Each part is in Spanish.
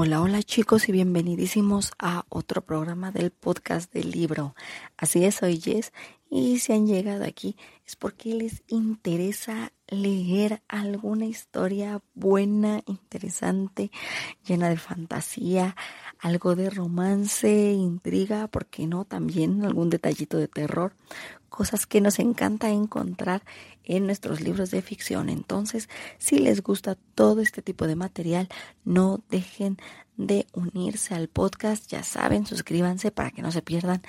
Hola, hola chicos y bienvenidísimos a otro programa del podcast del libro. Así es, soy Jess y si han llegado aquí es porque les interesa leer alguna historia buena, interesante, llena de fantasía, algo de romance, intriga, ¿por qué no? También algún detallito de terror, cosas que nos encanta encontrar en nuestros libros de ficción. Entonces, si les gusta todo este tipo de material, no dejen de unirse al podcast, ya saben, suscríbanse para que no se pierdan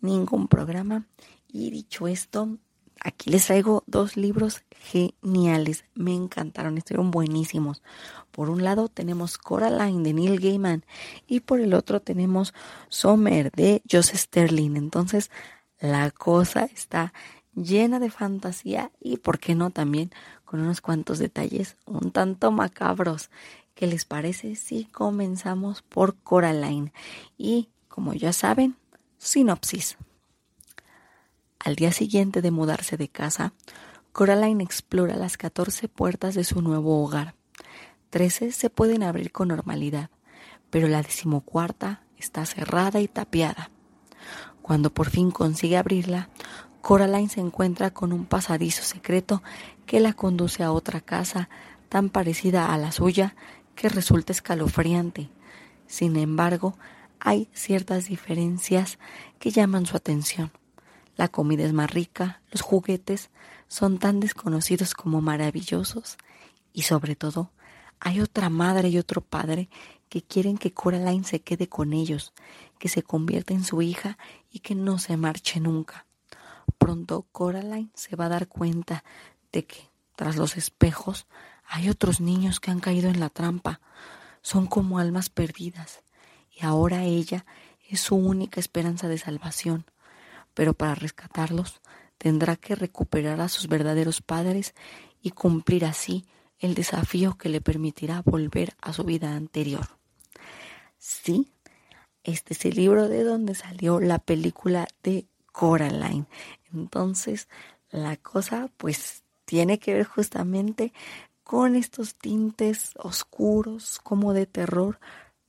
ningún programa. Y dicho esto, aquí les traigo dos libros geniales. Me encantaron, estuvieron buenísimos. Por un lado tenemos Coraline de Neil Gaiman y por el otro tenemos Summer de Joseph Sterling. Entonces, la cosa está llena de fantasía y, por qué no, también con unos cuantos detalles un tanto macabros. ¿Qué les parece si comenzamos por Coraline? Y, como ya saben, sinopsis. Al día siguiente de mudarse de casa, Coraline explora las 14 puertas de su nuevo hogar. Trece se pueden abrir con normalidad, pero la decimocuarta está cerrada y tapiada. Cuando por fin consigue abrirla, Coraline se encuentra con un pasadizo secreto que la conduce a otra casa tan parecida a la suya que resulta escalofriante. Sin embargo, hay ciertas diferencias que llaman su atención. La comida es más rica, los juguetes son tan desconocidos como maravillosos y sobre todo hay otra madre y otro padre que quieren que Coraline se quede con ellos, que se convierta en su hija y que no se marche nunca. Pronto Coraline se va a dar cuenta de que tras los espejos hay otros niños que han caído en la trampa. Son como almas perdidas y ahora ella es su única esperanza de salvación. Pero para rescatarlos tendrá que recuperar a sus verdaderos padres y cumplir así el desafío que le permitirá volver a su vida anterior. Sí, este es el libro de donde salió la película de Coraline. Entonces, la cosa pues tiene que ver justamente con estos tintes oscuros como de terror,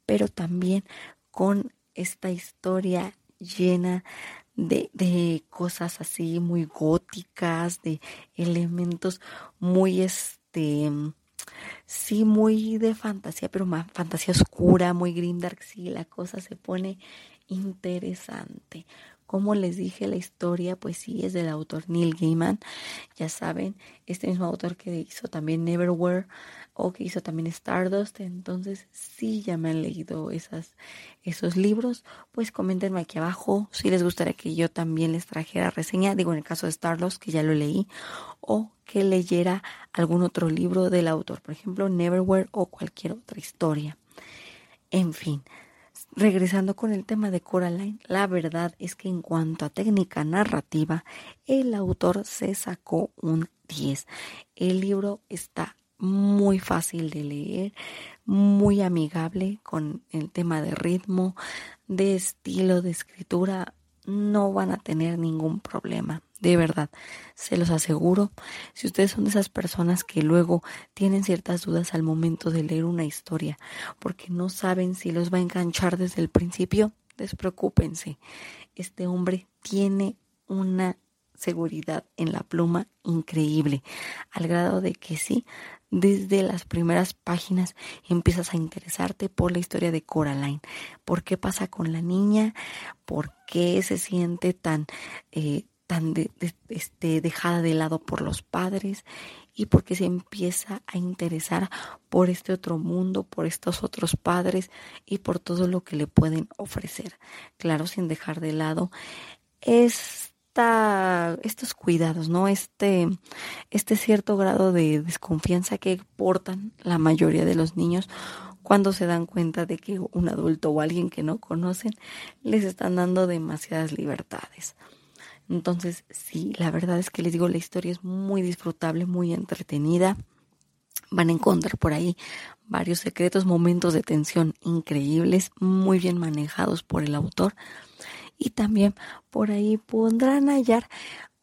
pero también con esta historia llena de, de, cosas así muy góticas, de elementos muy este sí muy de fantasía, pero más fantasía oscura, muy grimdark, sí, la cosa se pone interesante. Como les dije, la historia, pues sí, es del autor Neil Gaiman. Ya saben, este mismo autor que hizo también Neverwhere o que hizo también Stardust. Entonces, si ya me han leído esos libros, pues coméntenme aquí abajo si les gustaría que yo también les trajera reseña. Digo, en el caso de Stardust, que ya lo leí, o que leyera algún otro libro del autor, por ejemplo, Neverwhere o cualquier otra historia. En fin, regresando con el tema de Coraline, la verdad es que en cuanto a técnica narrativa, el autor se sacó un 10. El libro está muy fácil de leer, muy amigable con el tema de ritmo, de estilo, de escritura. No van a tener ningún problema. De verdad, se los aseguro. Si ustedes son de esas personas que luego tienen ciertas dudas al momento de leer una historia, porque no saben si los va a enganchar desde el principio, despreocúpense. Este hombre tiene una seguridad en la pluma increíble, al grado de que sí, desde las primeras páginas empiezas a interesarte por la historia de Coraline, por qué pasa con la niña, por qué se siente tan eh, tan este, dejada de lado por los padres y porque se empieza a interesar por este otro mundo, por estos otros padres y por todo lo que le pueden ofrecer. Claro, sin dejar de lado esta, estos cuidados, ¿no? Este, este cierto grado de desconfianza que portan la mayoría de los niños cuando se dan cuenta de que un adulto o alguien que no conocen les están dando demasiadas libertades. Entonces, sí, la verdad es que les digo, la historia es muy disfrutable, muy entretenida. Van a encontrar por ahí varios secretos, momentos de tensión increíbles, muy bien manejados por el autor. Y también por ahí podrán hallar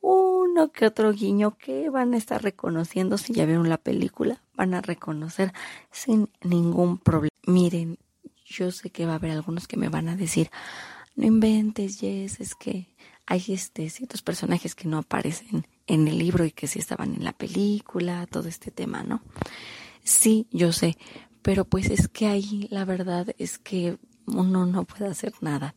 uno que otro guiño que van a estar reconociendo si ya vieron la película, van a reconocer sin ningún problema. Miren, yo sé que va a haber algunos que me van a decir, no inventes, Jess, es que hay este, ciertos personajes que no aparecen en el libro y que sí estaban en la película, todo este tema, ¿no? Sí, yo sé, pero pues es que ahí la verdad es que uno no puede hacer nada.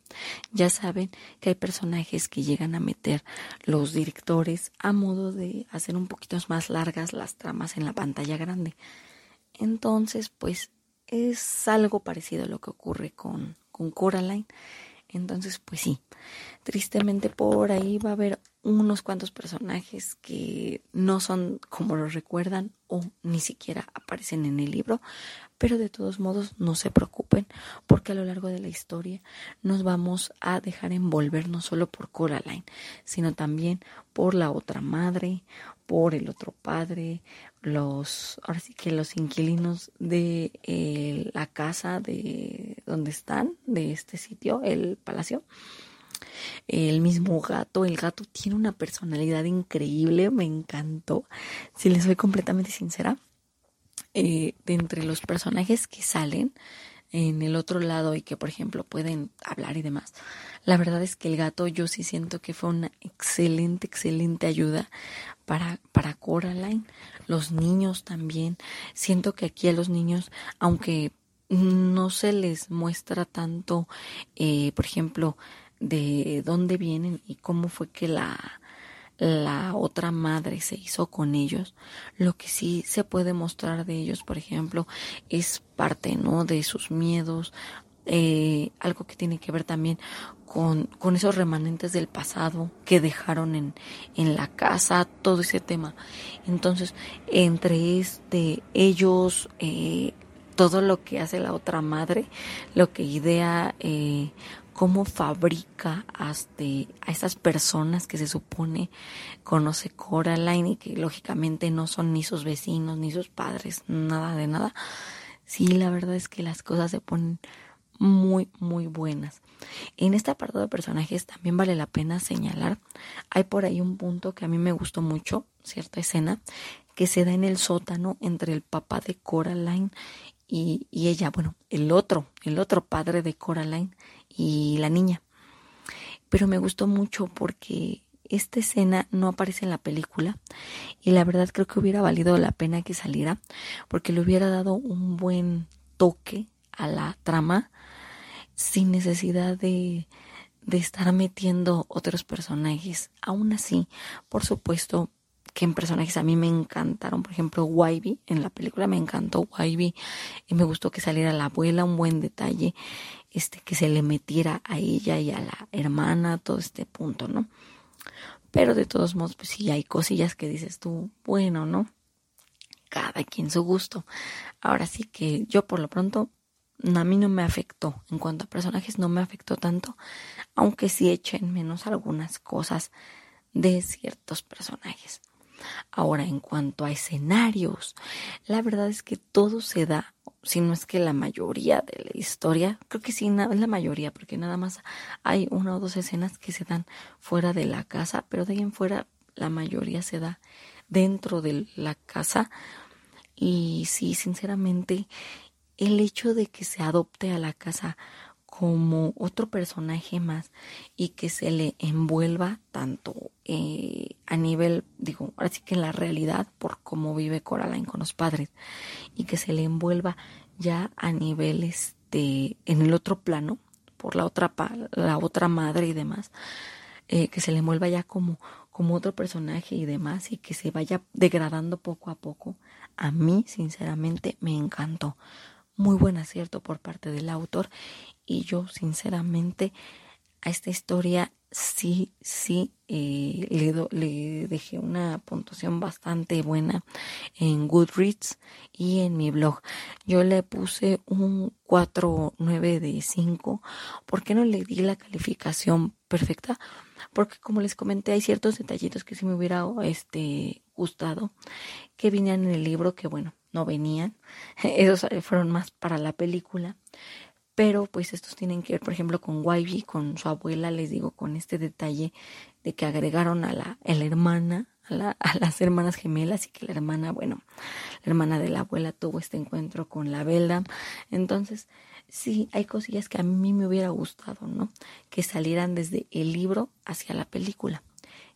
Ya saben que hay personajes que llegan a meter los directores a modo de hacer un poquito más largas las tramas en la pantalla grande. Entonces, pues es algo parecido a lo que ocurre con, con Coraline. Entonces, pues sí, tristemente por ahí va a haber unos cuantos personajes que no son como lo recuerdan o ni siquiera aparecen en el libro, pero de todos modos no se preocupen porque a lo largo de la historia nos vamos a dejar envolver no solo por Coraline, sino también por la otra madre, por el otro padre, los, ahora sí que los inquilinos de eh, la casa de donde están, de este sitio, el palacio. El mismo gato, el gato tiene una personalidad increíble, me encantó. Si les soy completamente sincera, eh, de entre los personajes que salen en el otro lado y que, por ejemplo, pueden hablar y demás. La verdad es que el gato yo sí siento que fue una excelente, excelente ayuda para, para Coraline. Los niños también. Siento que aquí a los niños, aunque no se les muestra tanto, eh, por ejemplo, de dónde vienen y cómo fue que la la otra madre se hizo con ellos, lo que sí se puede mostrar de ellos, por ejemplo, es parte, ¿no? De sus miedos, eh, algo que tiene que ver también con, con esos remanentes del pasado que dejaron en, en la casa, todo ese tema. Entonces, entre este, ellos, eh, todo lo que hace la otra madre, lo que idea, eh, cómo fabrica hasta a esas personas que se supone conoce Coraline y que lógicamente no son ni sus vecinos ni sus padres, nada de nada. Sí, la verdad es que las cosas se ponen muy, muy buenas. En este apartado de personajes también vale la pena señalar, hay por ahí un punto que a mí me gustó mucho, cierta escena, que se da en el sótano entre el papá de Coraline y ella, bueno, el otro, el otro padre de Coraline y la niña. Pero me gustó mucho porque esta escena no aparece en la película y la verdad creo que hubiera valido la pena que saliera porque le hubiera dado un buen toque a la trama sin necesidad de, de estar metiendo otros personajes. Aún así, por supuesto, que en personajes a mí me encantaron. Por ejemplo, Wybie, en la película me encantó Wybie y me gustó que saliera la abuela, un buen detalle, este, que se le metiera a ella y a la hermana, todo este punto, ¿no? Pero de todos modos, pues sí hay cosillas que dices tú, bueno, ¿no? Cada quien su gusto. Ahora sí que yo por lo pronto a mí no me afectó. En cuanto a personajes no me afectó tanto, aunque sí echen menos algunas cosas de ciertos personajes. Ahora, en cuanto a escenarios, la verdad es que todo se da, si no es que la mayoría de la historia, creo que sí, es la mayoría, porque nada más hay una o dos escenas que se dan fuera de la casa, pero de ahí en fuera la mayoría se da dentro de la casa. Y sí, sinceramente, el hecho de que se adopte a la casa como otro personaje más y que se le envuelva tanto eh, a nivel, digo, ahora sí que en la realidad por cómo vive Coraline con los padres y que se le envuelva ya a nivel este en el otro plano por la otra la otra madre y demás eh, que se le envuelva ya como como otro personaje y demás y que se vaya degradando poco a poco a mí sinceramente me encantó muy buen acierto por parte del autor y yo sinceramente a esta historia sí, sí eh, le, le dejé una puntuación bastante buena en Goodreads y en mi blog. Yo le puse un 4.9 de 5. ¿Por qué no le di la calificación perfecta? Porque como les comenté, hay ciertos detallitos que sí me hubiera este, gustado que vinían en el libro que bueno, no venían. Esos fueron más para la película pero pues estos tienen que ver, por ejemplo, con Wybie, con su abuela, les digo, con este detalle de que agregaron a la, la hermana, a, la, a, las hermanas gemelas y que la hermana, bueno, la hermana de la abuela tuvo este encuentro con la Beldam. Entonces, sí, hay cosillas que a mí me hubiera gustado, ¿no? Que salieran desde el libro hacia la película.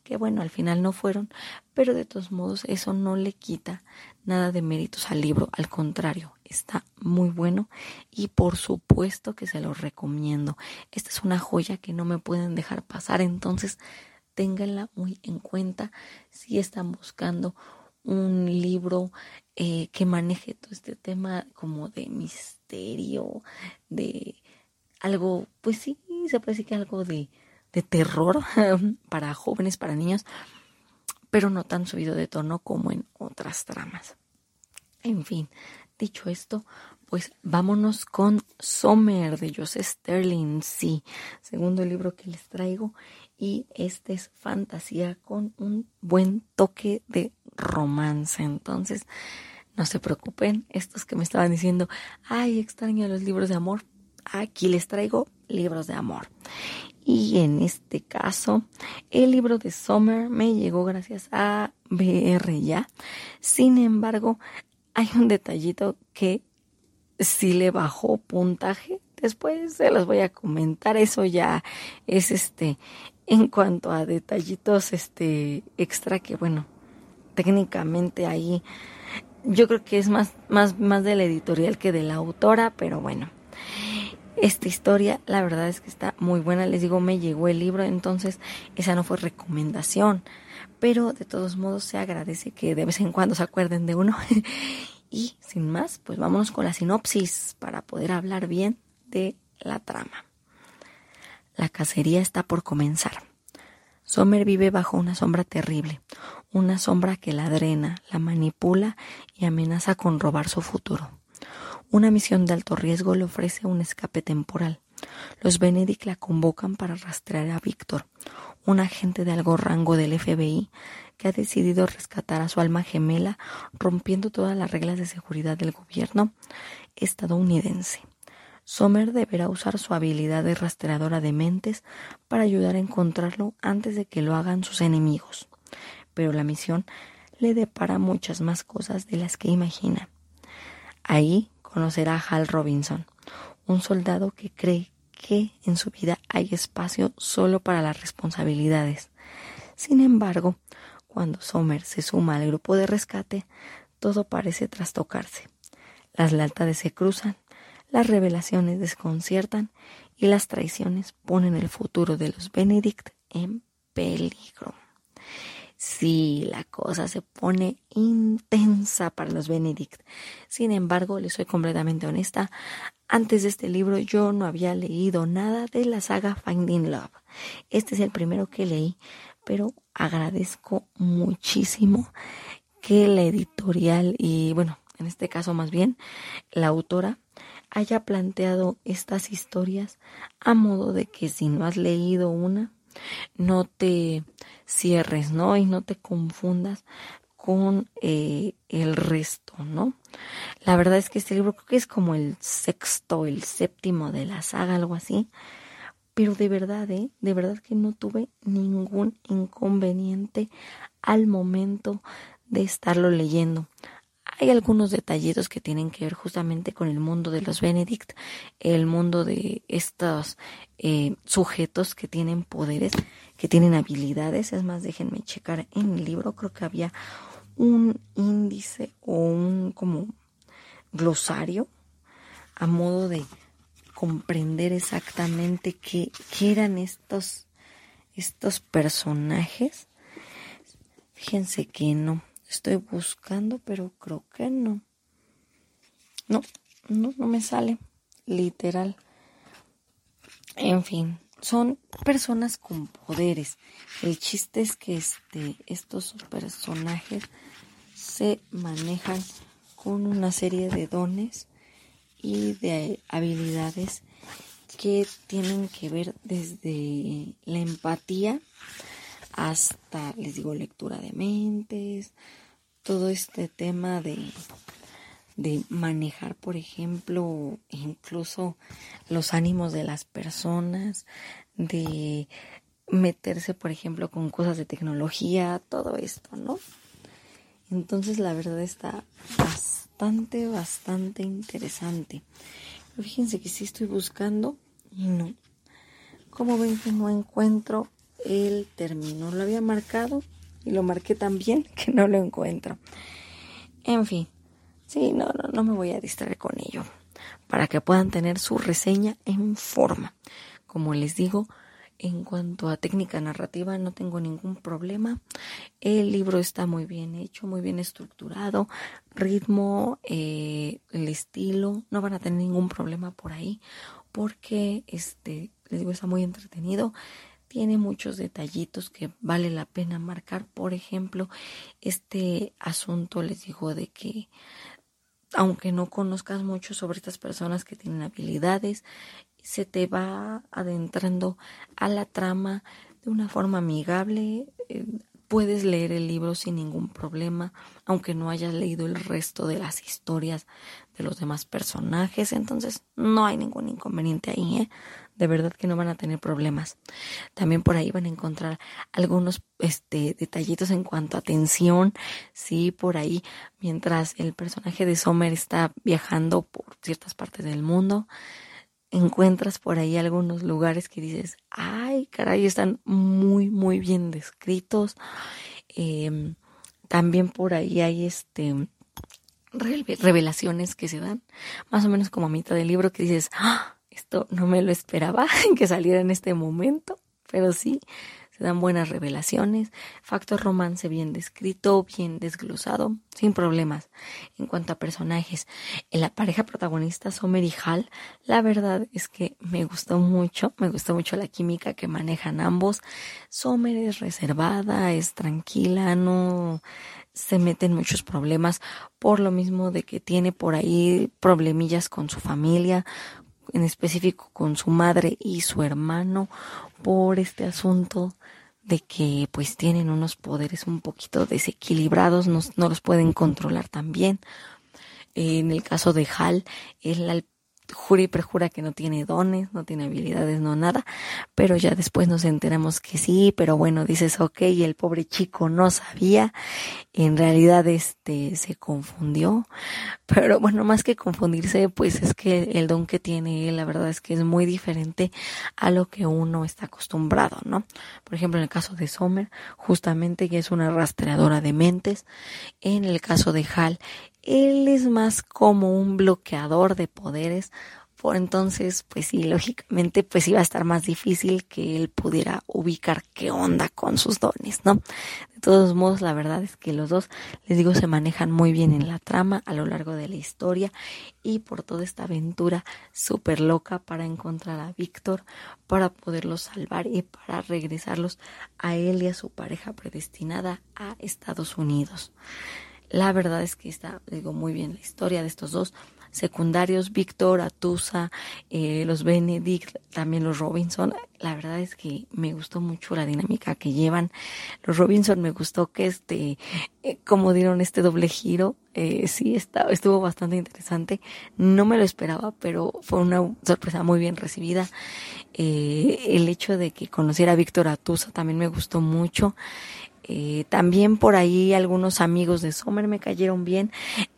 Que bueno, al final no fueron, pero de todos modos eso no le quita nada de méritos al libro, al contrario, está muy bueno y por supuesto que se lo recomiendo. Esta es una joya que no me pueden dejar pasar, entonces ténganla muy en cuenta si están buscando un libro eh, que maneje todo este tema como de misterio, de algo, pues sí, se decir que algo de, de terror para jóvenes, para niños, pero no tan subido de tono como en otras tramas. En fin, dicho esto, pues vámonos con Sommer de Joseph Sterling, sí, segundo libro que les traigo y este es fantasía con un buen toque de romance. Entonces, no se preocupen, estos que me estaban diciendo, ay, extraño los libros de amor, aquí les traigo libros de amor. Y en este caso, el libro de Summer me llegó gracias a BR ya. Sin embargo, hay un detallito que sí le bajó puntaje. Después se los voy a comentar. Eso ya es este en cuanto a detallitos este extra que bueno, técnicamente ahí yo creo que es más más más de la editorial que de la autora, pero bueno. Esta historia, la verdad es que está muy buena. Les digo, me llegó el libro, entonces esa no fue recomendación. Pero de todos modos se agradece que de vez en cuando se acuerden de uno. y sin más, pues vámonos con la sinopsis para poder hablar bien de la trama. La cacería está por comenzar. Sommer vive bajo una sombra terrible, una sombra que la drena, la manipula y amenaza con robar su futuro. Una misión de alto riesgo le ofrece un escape temporal. Los Benedict la convocan para rastrear a Víctor, un agente de algo rango del FBI que ha decidido rescatar a su alma gemela rompiendo todas las reglas de seguridad del gobierno estadounidense. Sommer deberá usar su habilidad de rastreadora de mentes para ayudar a encontrarlo antes de que lo hagan sus enemigos. Pero la misión le depara muchas más cosas de las que imagina. Ahí conocerá a Hal Robinson, un soldado que cree que en su vida hay espacio solo para las responsabilidades. Sin embargo, cuando Sommer se suma al grupo de rescate, todo parece trastocarse. Las lealtades se cruzan las revelaciones desconciertan y las traiciones ponen el futuro de los Benedict en peligro. Sí, la cosa se pone intensa para los Benedict. Sin embargo, les soy completamente honesta, antes de este libro yo no había leído nada de la saga Finding Love. Este es el primero que leí, pero agradezco muchísimo que la editorial y bueno, en este caso más bien la autora haya planteado estas historias a modo de que si no has leído una, no te cierres, ¿no? Y no te confundas con eh, el resto, ¿no? La verdad es que este libro creo que es como el sexto, el séptimo de la saga, algo así. Pero de verdad, ¿eh? De verdad que no tuve ningún inconveniente al momento de estarlo leyendo. Hay algunos detallitos que tienen que ver justamente con el mundo de los Benedict, el mundo de estos eh, sujetos que tienen poderes, que tienen habilidades. Es más, déjenme checar en el libro, creo que había un índice o un como glosario a modo de comprender exactamente qué, qué eran estos, estos personajes. Fíjense que no. Estoy buscando, pero creo que no. No, no, no me sale. Literal. En fin, son personas con poderes. El chiste es que este, estos personajes se manejan con una serie de dones y de habilidades que tienen que ver desde la empatía hasta, les digo, lectura de mentes, todo este tema de, de manejar, por ejemplo, incluso los ánimos de las personas, de meterse, por ejemplo, con cosas de tecnología, todo esto, ¿no? Entonces la verdad está bastante, bastante interesante. fíjense que sí estoy buscando y no. Como ven que no encuentro el término. Lo había marcado y lo marqué tan bien que no lo encuentro. En fin, sí, no, no, no me voy a distraer con ello. Para que puedan tener su reseña en forma. Como les digo, en cuanto a técnica narrativa no tengo ningún problema. El libro está muy bien hecho, muy bien estructurado. Ritmo, eh, el estilo, no van a tener ningún problema por ahí porque este, les digo, está muy entretenido tiene muchos detallitos que vale la pena marcar. Por ejemplo, este asunto les digo de que aunque no conozcas mucho sobre estas personas que tienen habilidades, se te va adentrando a la trama de una forma amigable. Eh, puedes leer el libro sin ningún problema, aunque no hayas leído el resto de las historias de los demás personajes. Entonces, no hay ningún inconveniente ahí, ¿eh? De verdad que no van a tener problemas. También por ahí van a encontrar algunos este detallitos en cuanto a tensión, sí, por ahí mientras el personaje de Sommer está viajando por ciertas partes del mundo, encuentras por ahí algunos lugares que dices, ay, caray, están muy, muy bien descritos. Em, también por ahí hay este revelaciones que se dan, más o menos como a mitad del libro que dices, ¡Ah! Esto no me lo esperaba que saliera en este momento, pero sí, se dan buenas revelaciones, factor romance bien descrito, bien desglosado, sin problemas. En cuanto a personajes, en la pareja protagonista Sommer y Hal, la verdad es que me gustó mucho, me gustó mucho la química que manejan ambos. Sommer es reservada, es tranquila, no se mete en muchos problemas por lo mismo de que tiene por ahí problemillas con su familia, en específico con su madre y su hermano por este asunto de que pues tienen unos poderes un poquito desequilibrados, no, no los pueden controlar tan bien. En el caso de Hal, él jura y perjura que no tiene dones, no tiene habilidades, no nada, pero ya después nos enteramos que sí, pero bueno, dices, ok, el pobre chico no sabía, en realidad este se confundió, pero bueno, más que confundirse, pues es que el don que tiene él, la verdad es que es muy diferente a lo que uno está acostumbrado, ¿no? Por ejemplo, en el caso de Sommer, justamente que es una rastreadora de mentes, en el caso de Hal, él es más como un bloqueador de poderes, por entonces, pues sí, lógicamente, pues iba a estar más difícil que él pudiera ubicar qué onda con sus dones, ¿no? De todos modos, la verdad es que los dos, les digo, se manejan muy bien en la trama a lo largo de la historia y por toda esta aventura súper loca para encontrar a Víctor, para poderlos salvar y para regresarlos a él y a su pareja predestinada a Estados Unidos. La verdad es que está, digo, muy bien la historia de estos dos secundarios, Víctor, Atusa, eh, los Benedict, también los Robinson. La verdad es que me gustó mucho la dinámica que llevan. Los Robinson me gustó que este, eh, como dieron este doble giro, eh, sí, está, estuvo bastante interesante. No me lo esperaba, pero fue una sorpresa muy bien recibida. Eh, el hecho de que conociera a Víctor Atusa también me gustó mucho. Eh, también por ahí algunos amigos de Sommer me cayeron bien,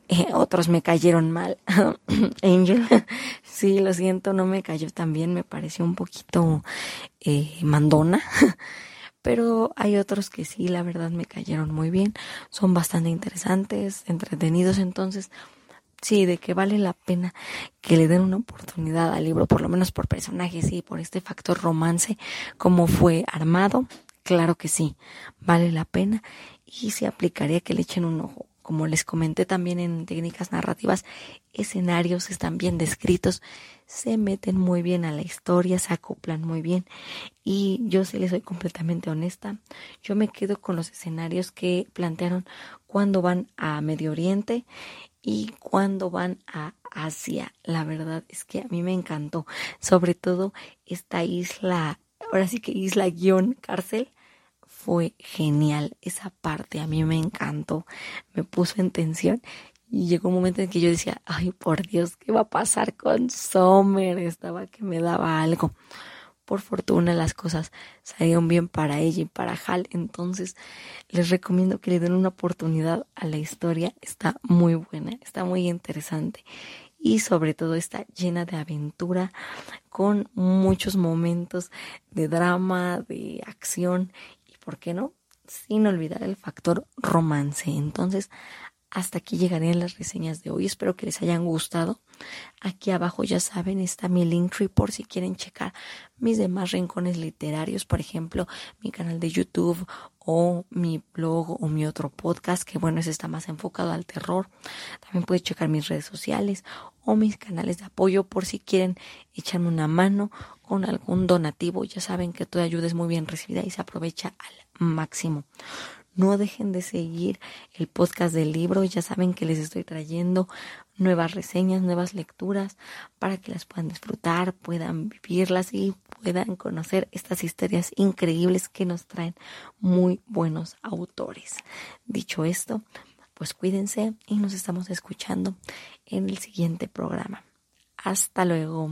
eh, otros me cayeron mal. Angel, sí, lo siento, no me cayó tan bien, me pareció un poquito eh, mandona. Pero hay otros que sí, la verdad me cayeron muy bien, son bastante interesantes, entretenidos, entonces sí, de que vale la pena que le den una oportunidad al libro, por lo menos por personajes y por este factor romance, como fue armado Claro que sí, vale la pena y se aplicaría que le echen un ojo. Como les comenté también en técnicas narrativas, escenarios están bien descritos, se meten muy bien a la historia, se acoplan muy bien y yo sí les soy completamente honesta, yo me quedo con los escenarios que plantearon cuando van a Medio Oriente y cuando van a Asia. La verdad es que a mí me encantó, sobre todo esta isla, ahora sí que isla guion cárcel, fue genial. Esa parte a mí me encantó, me puso en tensión y llegó un momento en que yo decía, ay, por Dios, ¿qué va a pasar con Sommer? Estaba que me daba algo. Por fortuna las cosas salieron bien para ella y para Hal, entonces les recomiendo que le den una oportunidad a la historia, está muy buena, está muy interesante. y sobre todo está llena de aventura con muchos momentos de drama, de acción ¿por qué no? Sin olvidar el factor romance. Entonces, hasta aquí llegarían las reseñas de hoy. Espero que les hayan gustado. Aquí abajo ya saben está mi Linktree por si quieren checar mis demás rincones literarios, por ejemplo, mi canal de YouTube o mi blog o mi otro podcast, que bueno, ese está más enfocado al terror. También puedes checar mis redes sociales o mis canales de apoyo por si quieren echarme una mano con algún donativo. Ya saben que toda ayuda es muy bien recibida y se aprovecha al máximo. No dejen de seguir el podcast del libro. Ya saben que les estoy trayendo nuevas reseñas, nuevas lecturas para que las puedan disfrutar, puedan vivirlas y puedan conocer estas historias increíbles que nos traen muy buenos autores. Dicho esto, pues cuídense y nos estamos escuchando en el siguiente programa. Hasta luego.